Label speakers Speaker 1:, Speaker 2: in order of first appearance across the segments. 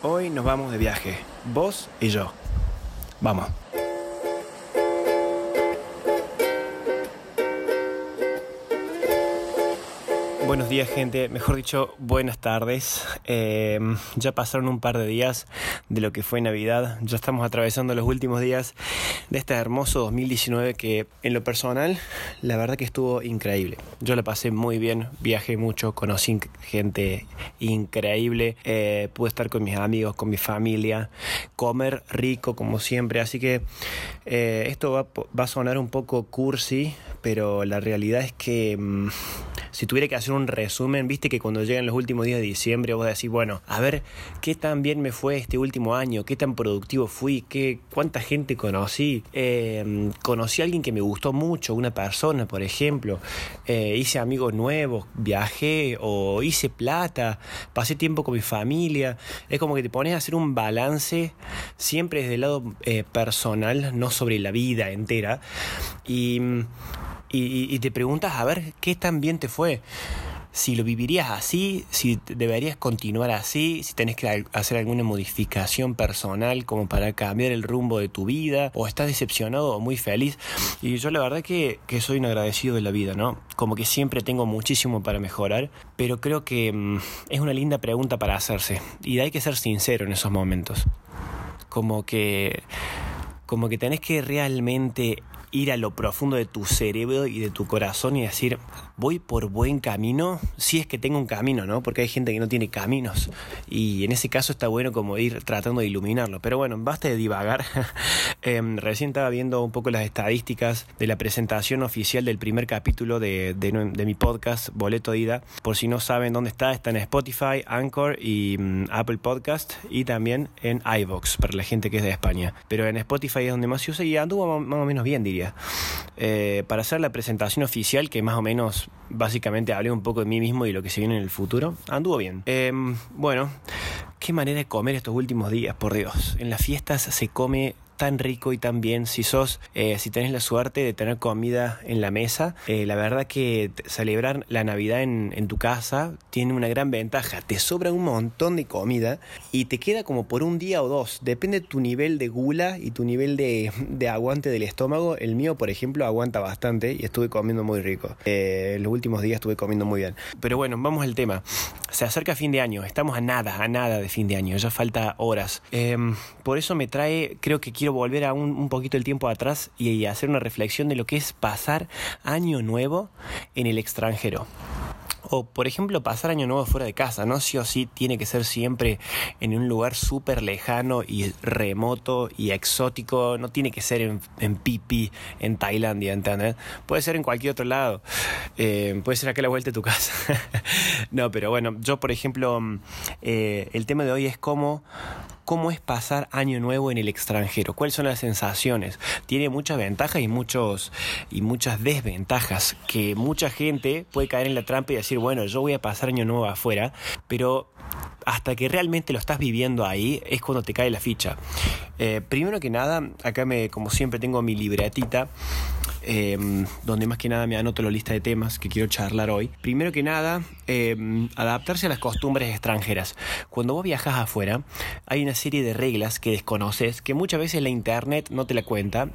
Speaker 1: Hoy nos vamos de viaje, vos y yo. Vamos. Buenos días gente, mejor dicho, buenas tardes. Eh, ya pasaron un par de días de lo que fue Navidad, ya estamos atravesando los últimos días de este hermoso 2019 que en lo personal la verdad que estuvo increíble. Yo la pasé muy bien, viajé mucho, conocí gente increíble, eh, pude estar con mis amigos, con mi familia, comer rico como siempre, así que eh, esto va, va, a sonar un poco cursi, pero la realidad es que... Mm, si tuviera que hacer un resumen, viste que cuando llegan los últimos días de diciembre vos decís, bueno, a ver qué tan bien me fue este último año, qué tan productivo fui, qué, cuánta gente conocí, eh, conocí a alguien que me gustó mucho, una persona, por ejemplo, eh, hice amigos nuevos, viajé o hice plata, pasé tiempo con mi familia, es como que te pones a hacer un balance siempre desde el lado eh, personal, no sobre la vida entera, y y, te preguntas a ver qué tan bien te fue. Si lo vivirías así, si deberías continuar así, si tenés que hacer alguna modificación personal como para cambiar el rumbo de tu vida, o estás decepcionado o muy feliz. Y yo la verdad que, que soy un agradecido de la vida, ¿no? Como que siempre tengo muchísimo para mejorar, pero creo que mm, es una linda pregunta para hacerse. Y hay que ser sincero en esos momentos. Como que como que tenés que realmente ir a lo profundo de tu cerebro y de tu corazón y decir, voy por buen camino, si es que tengo un camino, ¿no? Porque hay gente que no tiene caminos y en ese caso está bueno como ir tratando de iluminarlo. Pero bueno, basta de divagar. Em, recién estaba viendo un poco las estadísticas de la presentación oficial del primer capítulo de, de, mi podcast, Boleto Ida. Por si no saben dónde está, está en Spotify, Anchor y mm, Apple Podcast y también en iVox para la gente que es de España. Pero en Spotify es donde más se usa y anduvo más o menos bien, diría. Eh, para hacer la presentación oficial, que más o menos básicamente hablé un poco de mí mismo y lo que se viene en el futuro, anduvo bien. Em, bueno, qué manera de comer estos últimos días, por Dios. En las fiestas se come tan rico y tan bien. Si sos, eh, si tenés la suerte de tener comida en la mesa, eh, la verdad que celebrar la Navidad en, en, tu casa tiene una gran ventaja. Te sobra un montón de comida y te queda como por un día o dos. Depende de tu nivel de gula y tu nivel de, de aguante del estómago. El mío, por ejemplo, aguanta bastante y estuve comiendo muy rico. Eh, los últimos días estuve comiendo muy bien. Pero bueno, vamos al tema. Se acerca fin de año. Estamos a nada, a nada de fin de año. Ya falta horas. Em, por eso me trae, creo que quiero volver a un, poquito el tiempo atrás y, hacer una reflexión de lo que es pasar año nuevo en el extranjero. O, por ejemplo, pasar año nuevo fuera de casa, ¿no? Sí o sí tiene que ser siempre en un lugar súper lejano y remoto y exótico. No tiene que ser en, en Pipi, en Tailandia, ¿entendés? Puede ser en cualquier otro lado. Eh, puede ser acá a la vuelta de tu casa. no, pero bueno, yo, por ejemplo, mm, eh, el tema de hoy es cómo cómo es pasar año nuevo en el extranjero, cuáles son las sensaciones. Tiene muchas ventajas y, muchos, y muchas desventajas, que mucha gente puede caer en la trampa y decir, bueno, yo voy a pasar año nuevo afuera, pero hasta que realmente lo estás viviendo ahí es cuando te cae la ficha. Eh, primero que nada, acá me, como siempre tengo mi libretita Em, donde más que nada me anoto la lista de temas que quiero charlar hoy. Primero que nada, em, adaptarse a las costumbres extranjeras. Cuando vos viajas afuera, hay una serie de reglas que desconoces que muchas veces la internet no te la cuenta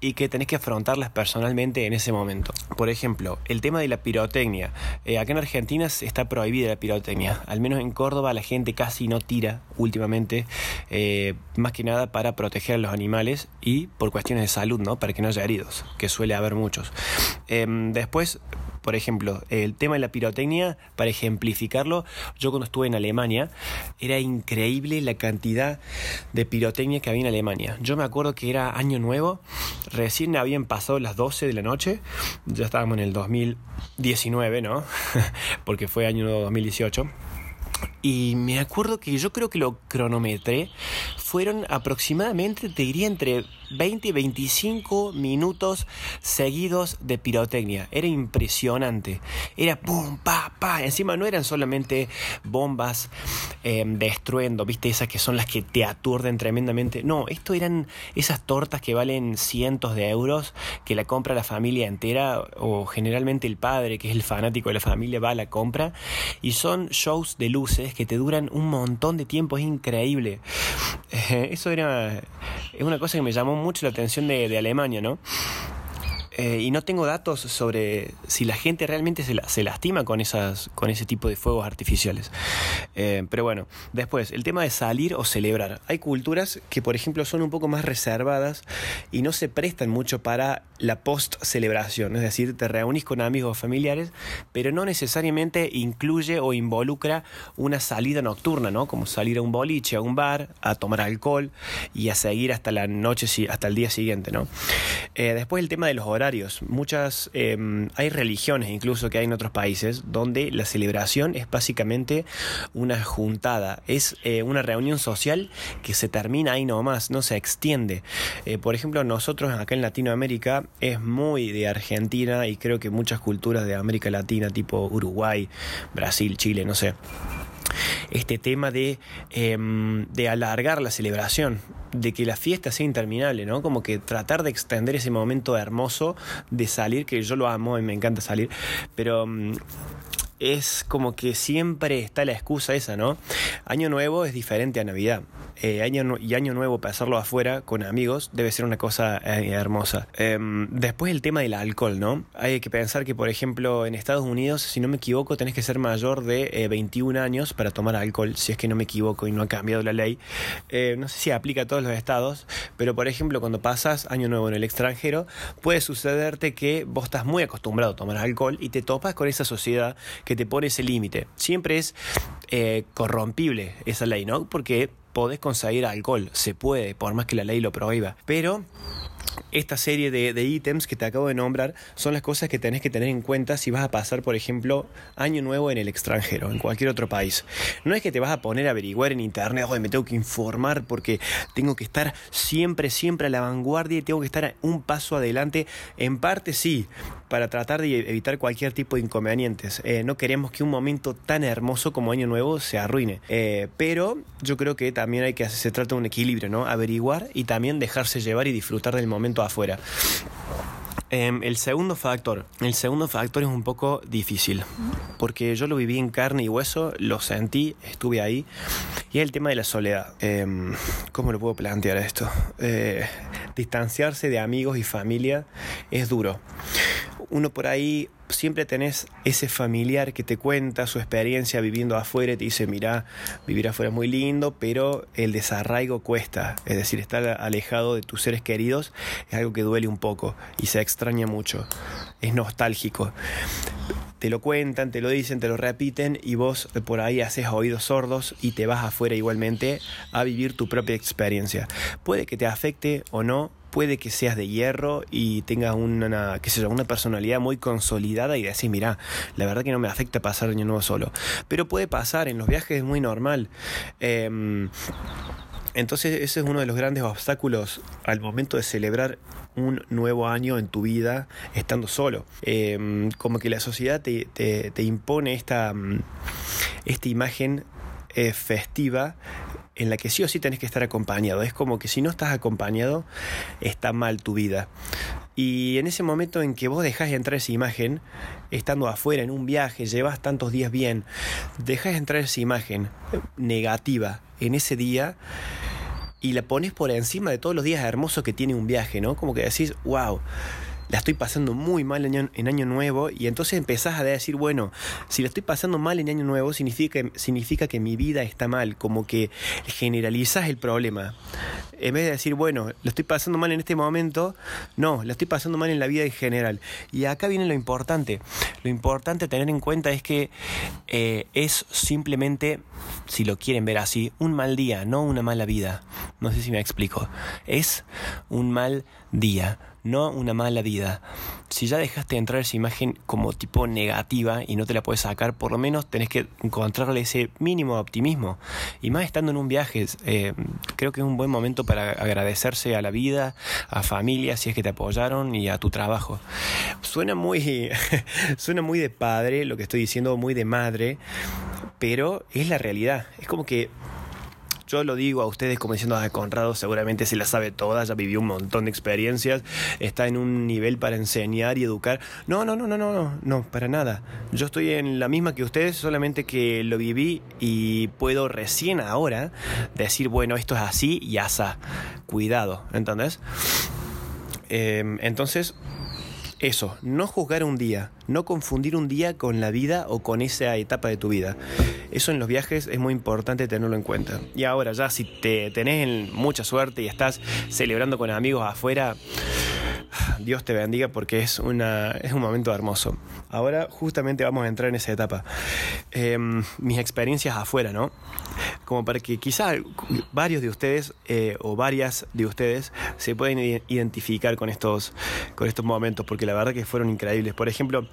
Speaker 1: y que tenés que afrontarlas personalmente en ese momento. Por ejemplo, el tema de la pirotecnia. Eh, acá en Argentina está prohibida la pirotecnia. Al menos en Córdoba la gente casi no tira últimamente, eh, más que nada para proteger a los animales y por cuestiones de salud, ¿no? Para que no haya heridos, que suele haber muchos. Em, después, por ejemplo, el tema de la pirotecnia, para ejemplificarlo, yo cuando estuve en Alemania, era increíble la cantidad de pirotecnia que había en Alemania. Yo me acuerdo que era año nuevo, recién habían pasado las 12 de la noche, ya estábamos en el 2019, ¿no? Porque fue año nuevo 2018. Y me acuerdo que yo creo que lo cronometré, fueron aproximadamente, te diría, entre 20 y 25 minutos seguidos de pirotecnia. Era impresionante. Era pum, pa, pa. Encima no eran solamente bombas eh, destruyendo, viste, esas que son las que te aturden tremendamente. No, esto eran esas tortas que valen cientos de euros, que la compra la familia entera, o generalmente el padre, que es el fanático de la familia, va a la compra. Y son shows de luces que te duran un montón de tiempo, es increíble. Eso era es una cosa que me llamó mucho la atención de, Alemania, ¿no? Eh, y no tengo datos sobre si la gente realmente se, se lastima con, esas, con ese tipo de fuegos artificiales. Eh, pero bueno, después, el tema de salir o celebrar. Hay culturas que, por ejemplo, son un poco más reservadas y no se prestan mucho para la post-celebración. Es decir, te reunís con amigos o familiares, pero no necesariamente incluye o involucra una salida nocturna, ¿no? Como salir a un boliche, a un bar, a tomar alcohol y a seguir hasta la noche, hasta el día siguiente, ¿no? Eh, después el tema de los horarios Muchas, em, hay religiones incluso que hay en otros países donde la celebración es básicamente una juntada, es eh, una reunión social que se termina ahí nomás, no se extiende. Eh, por ejemplo, nosotros acá en Latinoamérica es muy de Argentina y creo que muchas culturas de América Latina, tipo Uruguay, Brasil, Chile, no sé este tema de, em, de alargar la celebración, de que la fiesta sea interminable, ¿no? Como que tratar de extender ese momento hermoso de salir, que yo lo amo y me encanta salir, pero em, es como que siempre está la excusa esa, ¿no? Año Nuevo es diferente a Navidad. Eh, año y Año Nuevo pasarlo afuera con amigos debe ser una cosa eh, hermosa. Em, después el tema del alcohol, ¿no? Hay que pensar que, por ejemplo, en Estados Unidos, si no me equivoco, tenés que ser mayor de 21 eh, años para tomar alcohol, si es que no me equivoco y no ha cambiado la ley. no sé si aplica a todos los estados, pero por ejemplo, cuando pasas Año Nuevo en el extranjero, puede sucederte que vos estás muy acostumbrado a tomar alcohol y te topas con esa sociedad te pone ese límite. Siempre es corrompible esa ley, ¿no? Porque podés conseguir alcohol, se puede, por más que la ley lo prohíba. Pero esta serie de, ítems que te acabo de nombrar son las cosas que tenés que tener en cuenta si vas a pasar, por ejemplo, año nuevo en el extranjero, en cualquier otro país. No es que te vas a poner a averiguar en internet, oye, me tengo que informar porque tengo que estar siempre, siempre a la vanguardia y tengo que estar un paso adelante. En parte sí, para tratar de evitar cualquier tipo de inconvenientes. Eh, no queremos que un momento tan hermoso como Año Nuevo se arruine. Eh, pero yo creo que también hay que se trata de un equilibrio, ¿no? Averiguar y también dejarse llevar y disfrutar del momento afuera. Em, el segundo factor, el segundo factor es un poco difícil, porque yo lo viví en carne y hueso, lo sentí, estuve ahí, y es el tema de la soledad. Em, ¿Cómo lo puedo plantear esto? Eh, distanciarse de amigos y familia es duro uno por ahí siempre tenés ese familiar que te cuenta su experiencia viviendo afuera y te dice, mira, vivir afuera es muy lindo, pero el desarraigo cuesta. Es decir, estar alejado de tus seres queridos es algo que duele un poco y se extraña mucho. Es nostálgico. Te lo cuentan, te lo dicen, te lo repiten y vos por ahí haces oídos sordos y te vas afuera igualmente a vivir tu propia experiencia. Puede que te afecte o no, puede que seas de hierro y tengas una, una personalidad muy consolidada y decís, mira, la verdad que no me afecta pasar año nuevo solo. Pero puede pasar, en los viajes es muy normal. Em, entonces ese es uno de los grandes obstáculos al momento de celebrar un nuevo año en tu vida estando solo. Em, como que la sociedad te, te, impone esta, esta imagen eh, festiva en la que sí o sí tenés que estar acompañado. Es como que si no estás acompañado, está mal tu vida. Y en ese momento en que vos dejás entrar esa imagen, estando afuera en un viaje, llevas tantos días bien, dejas entrar esa imagen negativa en ese día y la pones por encima de todos los días hermosos que tiene un viaje, ¿no? Como que decís, wow la estoy pasando muy mal en año, nuevo y entonces empezás a decir, bueno, si la estoy pasando mal en año nuevo significa, significa que mi vida está mal, como que generalizas el problema. En vez de decir, bueno, lo estoy pasando mal en este momento, no, la estoy pasando mal en la vida en general. Y acá viene lo importante. Lo importante a tener en cuenta es que eh, es simplemente, si lo quieren ver así, un mal día, no una mala vida. No sé si me explico. Es un mal día no una mala vida. Si ya dejaste entrar esa imagen como tipo negativa y no te la puedes sacar, por lo menos tenés que encontrarle ese mínimo optimismo. Y más estando en un viaje, eh, creo que es un buen momento para agradecerse a la vida, a familia, si es que te apoyaron, y a tu trabajo. Suena muy, suena muy de padre lo que estoy diciendo, muy de madre, pero es la realidad. Es como que yo lo digo a ustedes como diciendo, ah, Conrado seguramente se la sabe toda, ya vivió un montón de experiencias, está en un nivel para enseñar y educar. No, no, no, no, no, no, para nada. Yo estoy en la misma que ustedes, solamente que lo viví y puedo recién ahora decir, bueno, esto es así y asa. Cuidado, ¿entendés? Em, entonces, eso, no juzgar un día, no confundir un día con la vida o con esa etapa de tu vida. Eso en los viajes es muy importante tenerlo en cuenta. Y ahora ya si te tenés mucha suerte y estás celebrando con amigos afuera, Dios te bendiga porque es, una, es un momento hermoso. Ahora justamente vamos a entrar en esa etapa. Em, mis experiencias afuera, ¿no? Como para que quizá varios de ustedes eh, o varias de ustedes se pueden identificar con estos, con estos momentos, porque la verdad que fueron increíbles. Por ejemplo,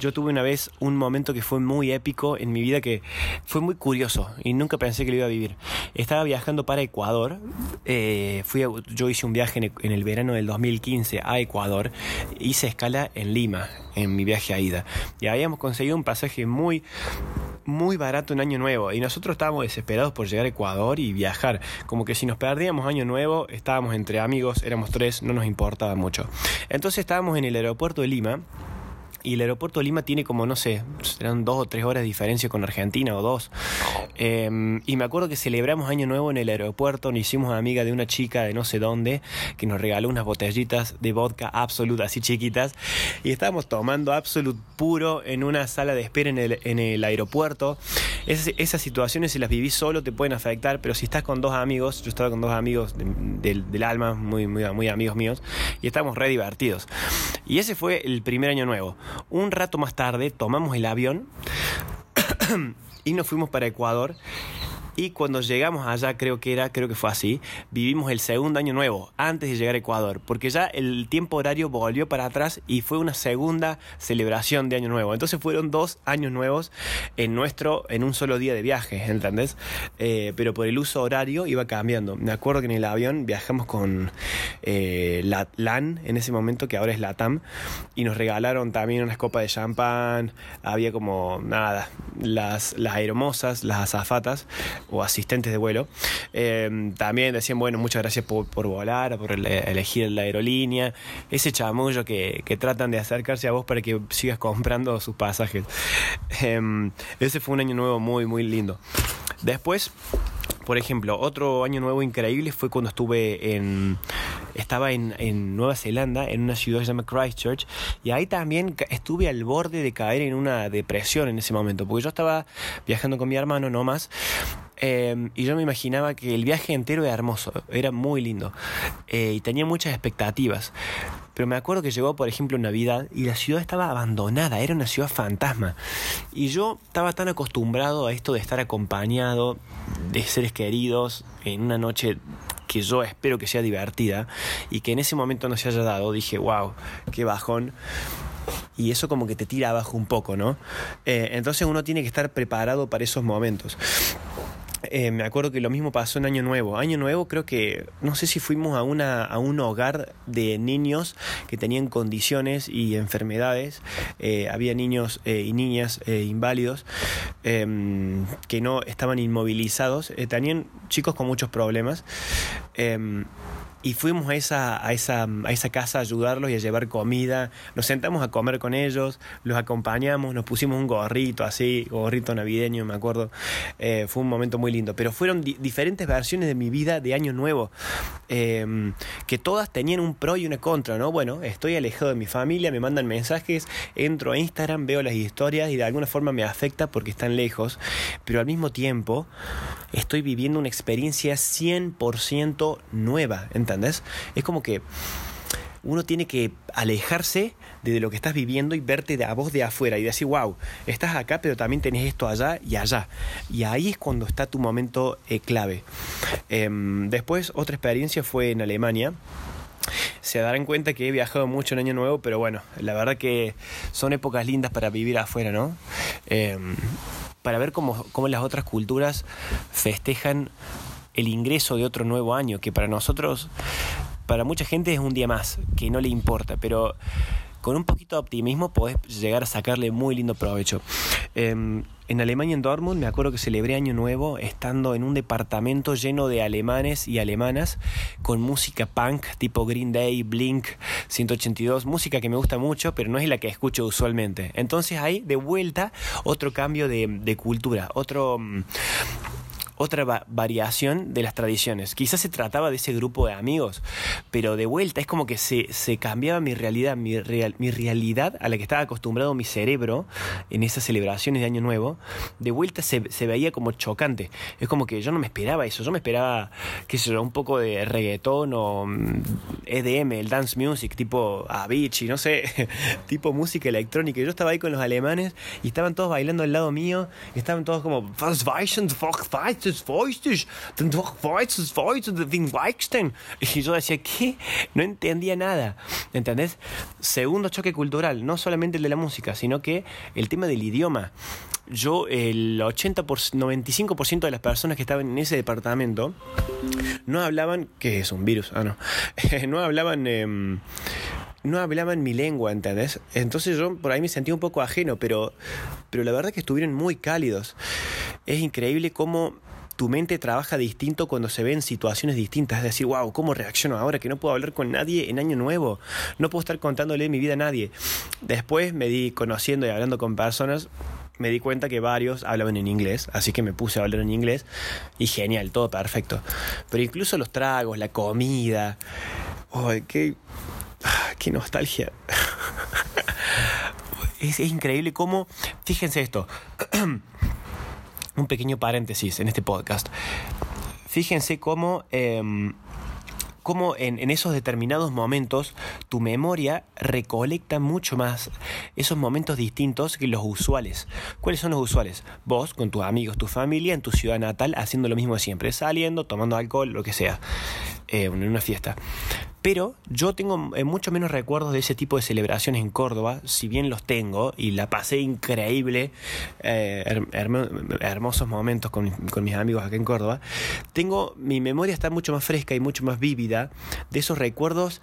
Speaker 1: yo tuve una vez un momento que fue muy épico en mi vida que fue muy curioso y nunca pensé que lo iba a vivir. Estaba viajando para Ecuador, eh, fui yo hice un viaje en el verano del 2015 a Ecuador, hice escala en Lima en mi viaje a ida y habíamos conseguido un pasaje muy muy barato en Año Nuevo y nosotros estábamos desesperados por llegar a Ecuador y viajar. Como que si nos perdíamos Año Nuevo, estábamos entre amigos, éramos tres, no nos importaba mucho. Entonces estábamos en el aeropuerto de Lima y el aeropuerto de Lima tiene como, no sé, serán dos o tres horas de diferencia con Argentina o dos. Em, y me acuerdo que celebramos Año Nuevo en el aeropuerto, nos hicimos amiga de una chica de no sé dónde, que nos regaló unas botellitas de vodka Absolut así chiquitas, y estábamos tomando Absolut puro en una sala de espera en el, en el aeropuerto. esas situaciones, si las vivís solo, te pueden afectar, pero si estás con dos amigos, yo estaba con dos amigos del alma, muy, muy, muy amigos míos, y estábamos re divertidos. Y ese fue el primer año nuevo. Un rato más tarde tomamos el avión y nos fuimos para Ecuador y cuando llegamos allá, creo que era, creo que fue así, vivimos el segundo año nuevo, antes de llegar a Ecuador, porque ya el tiempo horario volvió para atrás y fue una segunda celebración de año nuevo. Entonces fueron dos años nuevos en nuestro, en un solo día de viaje, ¿entendés? Eh, pero por el uso horario iba cambiando. Me acuerdo que en el avión viajamos con eh, la LAN en ese momento, que ahora es la TAM, y nos regalaron también unas copas de champán, había como nada, las, las aeromosas, las azafatas, o asistentes de vuelo, eh, también decían, bueno, muchas gracias por, volar, por elegir la aerolínea, ese chamullo que, que, tratan de acercarse a vos para que sigas comprando sus pasajes. Em, ese fue un año nuevo muy, muy lindo. Después, por ejemplo, otro año nuevo increíble fue cuando estuve en. Estaba en, en, Nueva Zelanda, en una ciudad que se llama Christchurch, y ahí también estuve al borde de caer en una depresión en ese momento, porque yo estaba viajando con mi hermano nomás, Em, y yo me imaginaba que el viaje entero era hermoso, era muy lindo. Eh, y tenía muchas expectativas. Pero me acuerdo que llegó, por ejemplo, Navidad y la ciudad estaba abandonada, era una ciudad fantasma. Y yo estaba tan acostumbrado a esto de estar acompañado de seres queridos en una noche que yo espero que sea divertida y que en ese momento no se haya dado, dije, wow, qué bajón y eso como que te tira abajo un poco, ¿no? Eh, entonces uno tiene que estar preparado para esos momentos. Eh, me acuerdo que lo mismo pasó en Año Nuevo. Año Nuevo creo que, no sé si fuimos a, una, a un hogar de niños que tenían condiciones y enfermedades. Eh, había niños eh, y niñas inválidos em, que no estaban inmovilizados. tenían chicos con muchos problemas. Y fuimos a esa, a, esa, a esa casa a ayudarlos y a llevar comida. Nos sentamos a comer con ellos, los acompañamos, nos pusimos un gorrito así, gorrito navideño, me acuerdo. Eh, fue un momento muy lindo. Pero fueron diferentes versiones de mi vida de Año Nuevo, em, que todas tenían un pro y una contra, ¿no? Bueno, estoy alejado de mi familia, me mandan mensajes, entro a Instagram, veo las historias y de alguna forma me afecta porque están lejos, pero al mismo tiempo estoy viviendo una experiencia 100% nueva. ¿entendés? Es como que uno tiene que alejarse de lo que estás viviendo y verte de a vos de afuera y decir, wow, estás acá, pero también tenés esto allá y allá. Y ahí es cuando está tu momento eh, clave. Em, después, otra experiencia fue en Alemania. Se darán cuenta que he viajado mucho en Año Nuevo, pero bueno, la verdad que son épocas lindas para vivir afuera, ¿no? Em, para ver cómo, cómo las otras culturas festejan el ingreso de otro nuevo año, que para nosotros, para mucha gente es un día más, que no le importa, pero con un poquito de optimismo podés llegar a sacarle muy lindo provecho. Em, en Alemania, en Dortmund, me acuerdo que celebré Año Nuevo estando en un departamento lleno de alemanes y alemanas con música punk tipo Green Day, Blink 182, música que me gusta mucho, pero no es la que escucho usualmente. Entonces ahí, de vuelta, otro cambio de, cultura, otro otra variación de las tradiciones. Quizás se trataba de ese grupo de amigos, pero de vuelta es como que se, se cambiaba mi realidad, mi, real, mi realidad a la que estaba acostumbrado mi cerebro en esas celebraciones de Año Nuevo, de vuelta se, se veía como chocante. Es como que yo no me esperaba eso, yo me esperaba, qué sé yo, un poco de reggaetón o EDM, mm, e el dance music, tipo Avicii, no sé, tipo música electrónica. Yo estaba ahí con los alemanes y estaban todos bailando al lado mío, y estaban todos como, y yo decía, ¿qué? No entendía nada. ¿Entendés? Segundo choque cultural, no solamente el de la música, sino que el tema del idioma. Yo, el 80 95% de las personas que estaban en ese departamento no hablaban, ¿qué es un virus? Ah, no. no hablaban... Em, no hablaban mi lengua, ¿entendés? Entonces yo por ahí me sentía un poco ajeno, pero, pero la verdad que estuvieron muy cálidos. Es increíble cómo tu mente trabaja distinto cuando se ven situaciones distintas. Es decir, wow, ¿cómo reacciono ahora que no puedo hablar con nadie en Año Nuevo? No puedo estar contándole mi vida a nadie. Después me di conociendo y hablando con personas. Me di cuenta que varios hablaban en inglés, así que me puse a hablar en inglés y genial, todo perfecto. Pero incluso los tragos, la comida, oh, qué, qué nostalgia. es, es increíble cómo, fíjense esto, un pequeño paréntesis en este podcast. Fíjense cómo, em, cómo en, esos determinados momentos tu memoria recolecta mucho más esos momentos distintos que los usuales. ¿Cuáles son los usuales? Vos, con tus amigos, tu familia, en tu ciudad natal, haciendo lo mismo siempre, saliendo, tomando alcohol, lo que sea, eh, en una fiesta. Pero yo tengo eh, mucho menos recuerdos de ese tipo de celebraciones en Córdoba, si bien los tengo y la pasé increíble, eh, hermosos momentos con, mis amigos acá en Córdoba. Tengo, mi memoria está mucho más fresca y mucho más vívida de esos recuerdos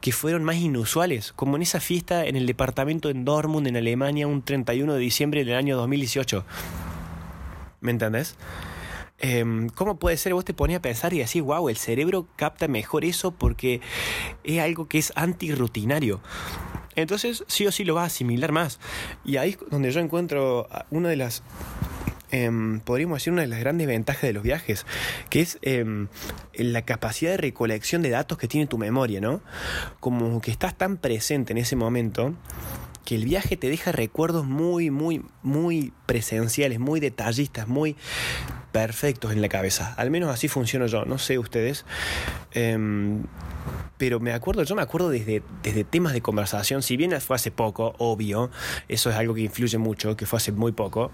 Speaker 1: que fueron más inusuales, como en esa fiesta en el departamento en Dortmund, en Alemania, un 31 de diciembre del año 2018. ¿Me entendés? Em, ¿Cómo puede ser? Vos te ponías a pensar y decís, wow, el cerebro capta mejor eso porque es algo que es antirrutinario. Entonces, sí o sí lo vas a asimilar más. Y ahí es donde yo encuentro una de las em, podríamos decir, una de las grandes ventajas de los viajes, que es em, la capacidad de recolección de datos que tiene tu memoria, ¿no? Como que estás tan presente en ese momento que el viaje te deja recuerdos muy, muy, muy presenciales, muy detallistas, muy perfectos en la cabeza. Al menos así funciono yo, no sé ustedes. Em, pero me acuerdo, yo me acuerdo desde, desde temas de conversación, si bien fue hace poco, obvio, eso es algo que influye mucho, que fue hace muy poco,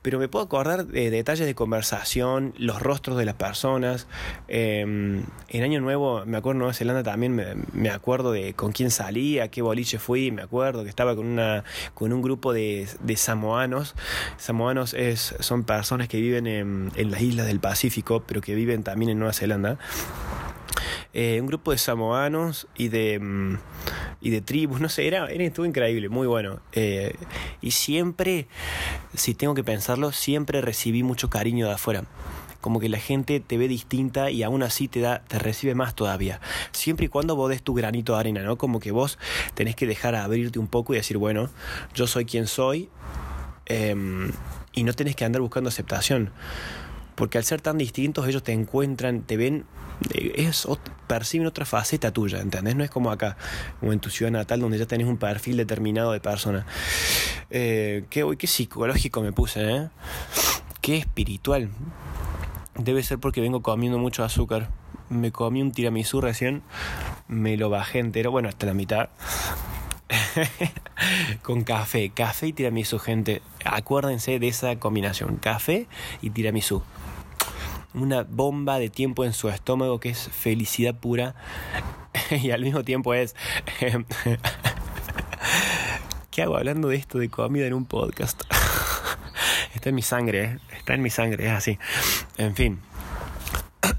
Speaker 1: pero me puedo acordar de detalles de conversación, los rostros de las personas. Em, en Año Nuevo, me acuerdo en Nueva Zelanda también, me, acuerdo de con quién salí, a qué boliche fui, me acuerdo que estaba con, una, con un grupo de, de samoanos. Samoanos es, son personas que viven en, en las islas del Pacífico, pero que viven también en Nueva Zelanda. Eh, un grupo de samoanos y de, mm, y de tribus, no sé, era, estuvo increíble, muy bueno. Eh, y siempre, si tengo que pensarlo, siempre recibí mucho cariño de afuera como que la gente te ve distinta y aún así te da te recibe más todavía siempre y cuando vos des tu granito de arena no como que vos tenés que dejar abrirte un poco y decir bueno yo soy quien soy em, y no tenés que andar buscando aceptación porque al ser tan distintos ellos te encuentran, te ven, eh, es, perciben otra faceta tuya, ¿entendés? No es como acá, como en tu ciudad natal donde ya tenés un perfil determinado de persona. Eh, qué, qué psicológico me puse, ¿eh? Qué espiritual. Debe ser porque vengo comiendo mucho azúcar. Me comí un tiramisú recién, me lo bajé entero, bueno, hasta la mitad. con café, café y tiramisú, gente. Acuérdense de esa combinación, café y tiramisú una bomba de tiempo en su estómago que es felicidad pura y al mismo tiempo es... ¿Qué hago hablando de esto de comida en un podcast? está en mi sangre, ¿eh? está en mi sangre, es así. En fin.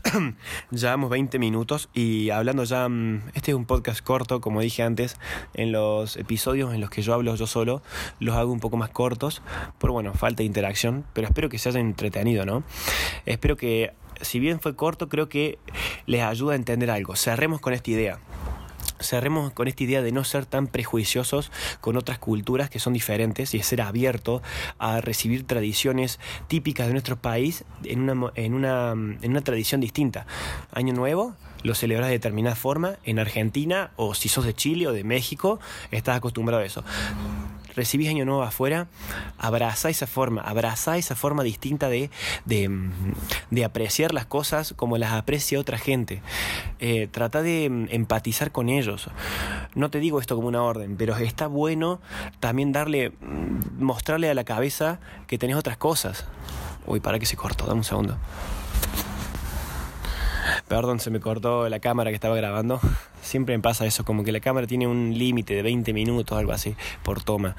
Speaker 1: Llevamos 20 minutos y hablando ya, mm, este es un podcast corto, como dije antes, en los episodios en los que yo hablo yo solo, los hago un poco más cortos, por bueno, falta de interacción, pero espero que se hayan entretenido, ¿no? Espero que, si bien fue corto, creo que les ayuda a entender algo. Cerremos con esta idea cerremos con esta idea de no ser tan prejuiciosos con otras culturas que son diferentes y ser abierto a recibir tradiciones típicas de nuestro país en una, en una, en una tradición distinta. Año Nuevo lo celebras de determinada forma en Argentina o si sos de Chile o de México estás acostumbrado a eso recibís año nuevo afuera, abraza esa forma, abraza esa forma distinta de, de, apreciar las cosas como las aprecia otra gente. Eh, trata de empatizar con ellos. No te digo esto como una orden, pero está bueno también darle, mostrarle a la cabeza que tenés otras cosas. Uy, para que se cortó, dame un segundo. Perdón, se me cortó la cámara que estaba grabando. Siempre me pasa eso, como que la cámara tiene un límite de 20 minutos, algo así, por toma.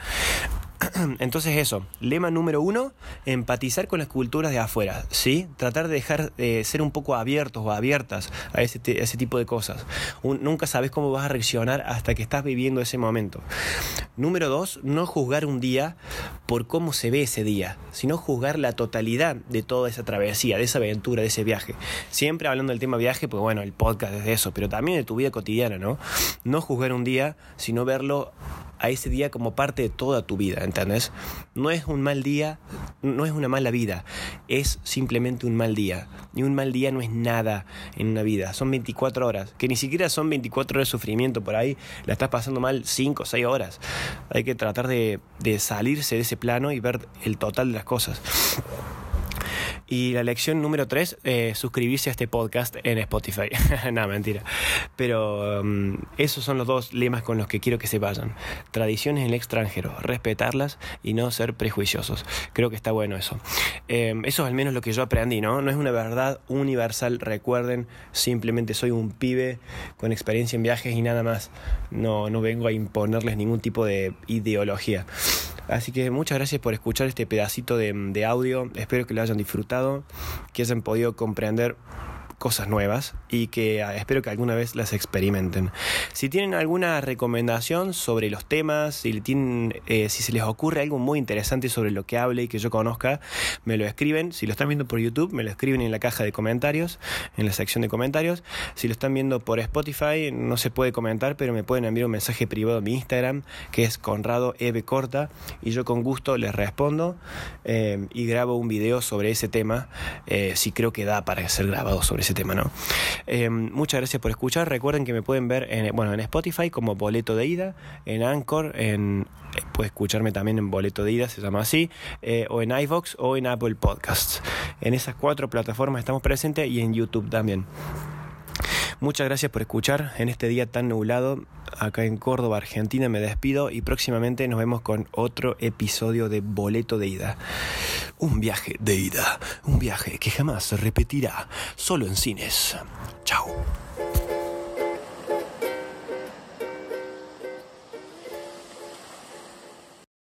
Speaker 1: Entonces eso, lema número uno, empatizar con las culturas de afuera, ¿sí? Tratar de dejar de ser un poco abiertos o abiertas a ese, ese tipo de cosas. nunca sabes cómo vas a reaccionar hasta que estás viviendo ese momento. Número dos, no juzgar un día por cómo se ve ese día, sino juzgar la totalidad de toda esa travesía, de esa aventura, de ese viaje. Siempre hablando del tema viaje, pues bueno, el podcast es de eso, pero también de tu vida cotidiana, ¿no? No juzgar un día, sino verlo a ese día como parte de toda tu vida, ¿entendés? No es un mal día, no es una mala vida, es simplemente un mal día. Y un mal día no es nada en una vida, son 24 horas, que ni siquiera son 24 horas de sufrimiento por ahí, la estás pasando mal 5 o 6 horas. Hay que tratar de, de salirse de ese plano y ver el total de las cosas. Y la lección número tres, eh, suscribirse a este podcast en Spotify. no, mentira. Pero um, esos son los dos lemas con los que quiero que se vayan. Tradiciones en el extranjero, respetarlas y no ser prejuiciosos. Creo que está bueno eso. Em, eso es al menos lo que yo aprendí, ¿no? No es una verdad universal, recuerden, simplemente soy un pibe con experiencia en viajes y nada más. No, no vengo a imponerles ningún tipo de ideología. Así que muchas gracias por escuchar este pedacito de, audio. Espero que lo hayan disfrutado, que hayan podido comprender cosas nuevas y que ah, espero que alguna vez las experimenten. Si tienen alguna recomendación sobre los temas, si, tienen, eh, si se les ocurre algo muy interesante sobre lo que hable y que yo conozca, me lo escriben. Si lo están viendo por YouTube, me lo escriben en la caja de comentarios, en la sección de comentarios. Si lo están viendo por Spotify, no se puede comentar, pero me pueden enviar un mensaje privado a mi Instagram, que es Conrado Eve Corta, y yo con gusto les respondo eh, y grabo un video sobre ese tema, eh, si creo que da para ser grabado sobre ese tema, ¿no? Eh, muchas gracias por escuchar. Recuerden que me pueden ver en, bueno, en Spotify como Boleto de Ida, en Anchor, en eh, puede escucharme también en Boleto de Ida, se llama así, eh, o en iVox o en Apple Podcasts. En esas cuatro plataformas estamos presentes y en YouTube también. Muchas gracias por escuchar en este día tan nublado. Acá en Córdoba, Argentina, me despido y próximamente nos vemos con otro episodio de Boleto de Ida. Un viaje de ida, un viaje que jamás se repetirá, solo en cines. Chao.